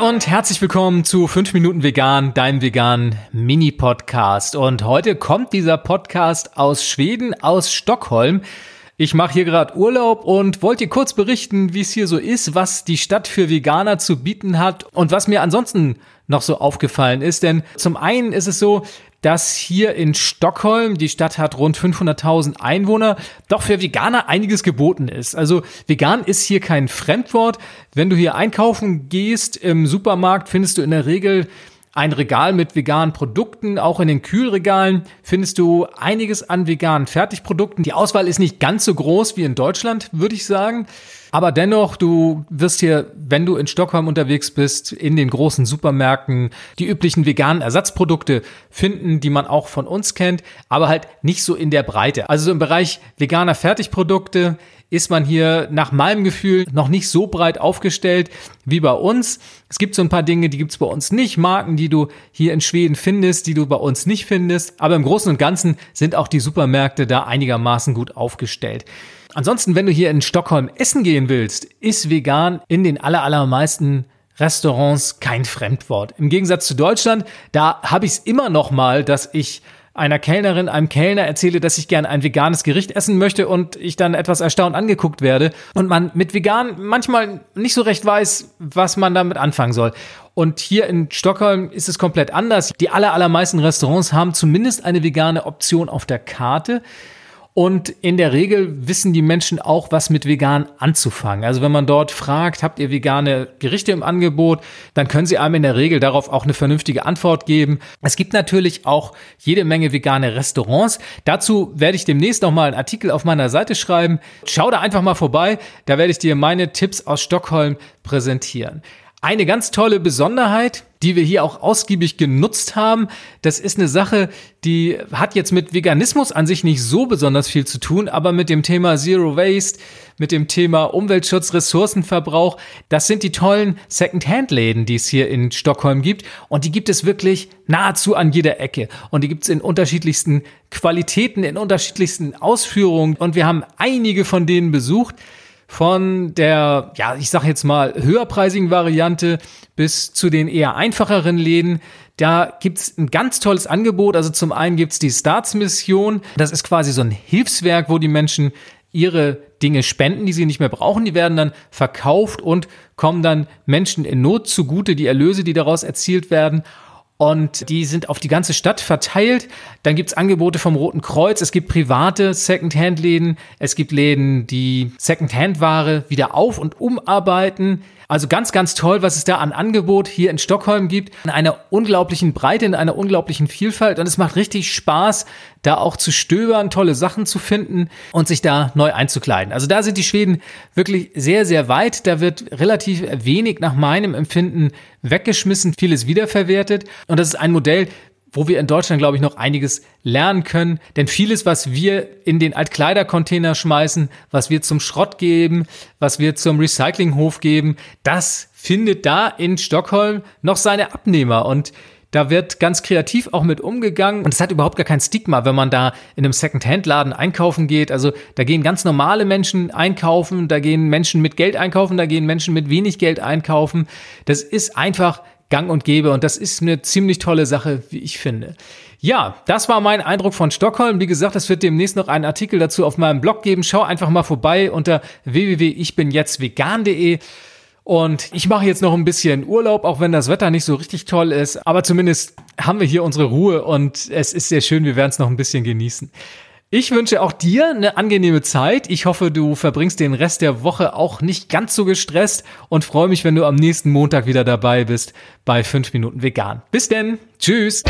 Und herzlich willkommen zu 5 Minuten Vegan, deinem veganen Mini-Podcast. Und heute kommt dieser Podcast aus Schweden, aus Stockholm. Ich mache hier gerade Urlaub und wollte dir kurz berichten, wie es hier so ist, was die Stadt für Veganer zu bieten hat und was mir ansonsten noch so aufgefallen ist. Denn zum einen ist es so, dass hier in Stockholm, die Stadt hat rund 500.000 Einwohner, doch für Veganer einiges geboten ist. Also vegan ist hier kein Fremdwort. Wenn du hier einkaufen gehst im Supermarkt, findest du in der Regel ein Regal mit veganen Produkten. Auch in den Kühlregalen findest du einiges an veganen Fertigprodukten. Die Auswahl ist nicht ganz so groß wie in Deutschland, würde ich sagen. Aber dennoch, du wirst hier, wenn du in Stockholm unterwegs bist, in den großen Supermärkten die üblichen veganen Ersatzprodukte finden, die man auch von uns kennt, aber halt nicht so in der Breite. Also im Bereich veganer Fertigprodukte ist man hier nach meinem Gefühl noch nicht so breit aufgestellt wie bei uns. Es gibt so ein paar Dinge, die gibt's bei uns nicht, Marken, die du hier in Schweden findest, die du bei uns nicht findest. Aber im Großen und Ganzen sind auch die Supermärkte da einigermaßen gut aufgestellt. Ansonsten, wenn du hier in Stockholm essen gehen willst, ist vegan in den allermeisten Restaurants kein Fremdwort. Im Gegensatz zu Deutschland, da habe ich es immer noch mal, dass ich einer Kellnerin, einem Kellner erzähle, dass ich gerne ein veganes Gericht essen möchte und ich dann etwas erstaunt angeguckt werde und man mit vegan manchmal nicht so recht weiß, was man damit anfangen soll. Und hier in Stockholm ist es komplett anders. Die aller, allermeisten Restaurants haben zumindest eine vegane Option auf der Karte. Und in der Regel wissen die Menschen auch, was mit vegan anzufangen. Also wenn man dort fragt, habt ihr vegane Gerichte im Angebot, dann können sie einem in der Regel darauf auch eine vernünftige Antwort geben. Es gibt natürlich auch jede Menge vegane Restaurants. Dazu werde ich demnächst noch mal einen Artikel auf meiner Seite schreiben. Schau da einfach mal vorbei. Da werde ich dir meine Tipps aus Stockholm präsentieren. Eine ganz tolle Besonderheit, die wir hier auch ausgiebig genutzt haben, das ist eine Sache, die hat jetzt mit Veganismus an sich nicht so besonders viel zu tun, aber mit dem Thema Zero Waste, mit dem Thema Umweltschutz, Ressourcenverbrauch, das sind die tollen Second-Hand-Läden, die es hier in Stockholm gibt. Und die gibt es wirklich nahezu an jeder Ecke. Und die gibt es in unterschiedlichsten Qualitäten, in unterschiedlichsten Ausführungen. Und wir haben einige von denen besucht von der, ja, ich sag jetzt mal, höherpreisigen Variante bis zu den eher einfacheren Läden. Da gibt's ein ganz tolles Angebot. Also zum einen gibt's die Starts-Mission. Das ist quasi so ein Hilfswerk, wo die Menschen ihre Dinge spenden, die sie nicht mehr brauchen. Die werden dann verkauft und kommen dann Menschen in Not zugute, die Erlöse, die daraus erzielt werden. Und die sind auf die ganze Stadt verteilt. Dann gibt's Angebote vom Roten Kreuz. Es gibt private Second-Hand-Läden. Es gibt Läden, die Second-Hand-Ware wieder auf- und umarbeiten. Also ganz, ganz toll, was es da an Angebot hier in Stockholm gibt. In einer unglaublichen Breite, in einer unglaublichen Vielfalt. Und es macht richtig Spaß, da auch zu stöbern, tolle Sachen zu finden und sich da neu einzukleiden. Also da sind die Schweden wirklich sehr, sehr weit. Da wird relativ wenig nach meinem Empfinden weggeschmissen, vieles wiederverwertet. Und das ist ein Modell, wo wir in Deutschland, glaube ich, noch einiges lernen können. Denn vieles, was wir in den Altkleidercontainer schmeißen, was wir zum Schrott geben, was wir zum Recyclinghof geben, das findet da in Stockholm noch seine Abnehmer. Und da wird ganz kreativ auch mit umgegangen und es hat überhaupt gar kein Stigma, wenn man da in einem Second-Hand-Laden einkaufen geht. Also da gehen ganz normale Menschen einkaufen, da gehen Menschen mit Geld einkaufen, da gehen Menschen mit wenig Geld einkaufen. Das ist einfach gang und gäbe und das ist eine ziemlich tolle Sache, wie ich finde. Ja, das war mein Eindruck von Stockholm. Wie gesagt, es wird demnächst noch einen Artikel dazu auf meinem Blog geben. Schau einfach mal vorbei unter www.ichbinjetztvegan.de. Und ich mache jetzt noch ein bisschen Urlaub, auch wenn das Wetter nicht so richtig toll ist. Aber zumindest haben wir hier unsere Ruhe und es ist sehr schön. Wir werden es noch ein bisschen genießen. Ich wünsche auch dir eine angenehme Zeit. Ich hoffe, du verbringst den Rest der Woche auch nicht ganz so gestresst und freue mich, wenn du am nächsten Montag wieder dabei bist bei 5 Minuten Vegan. Bis denn. Tschüss.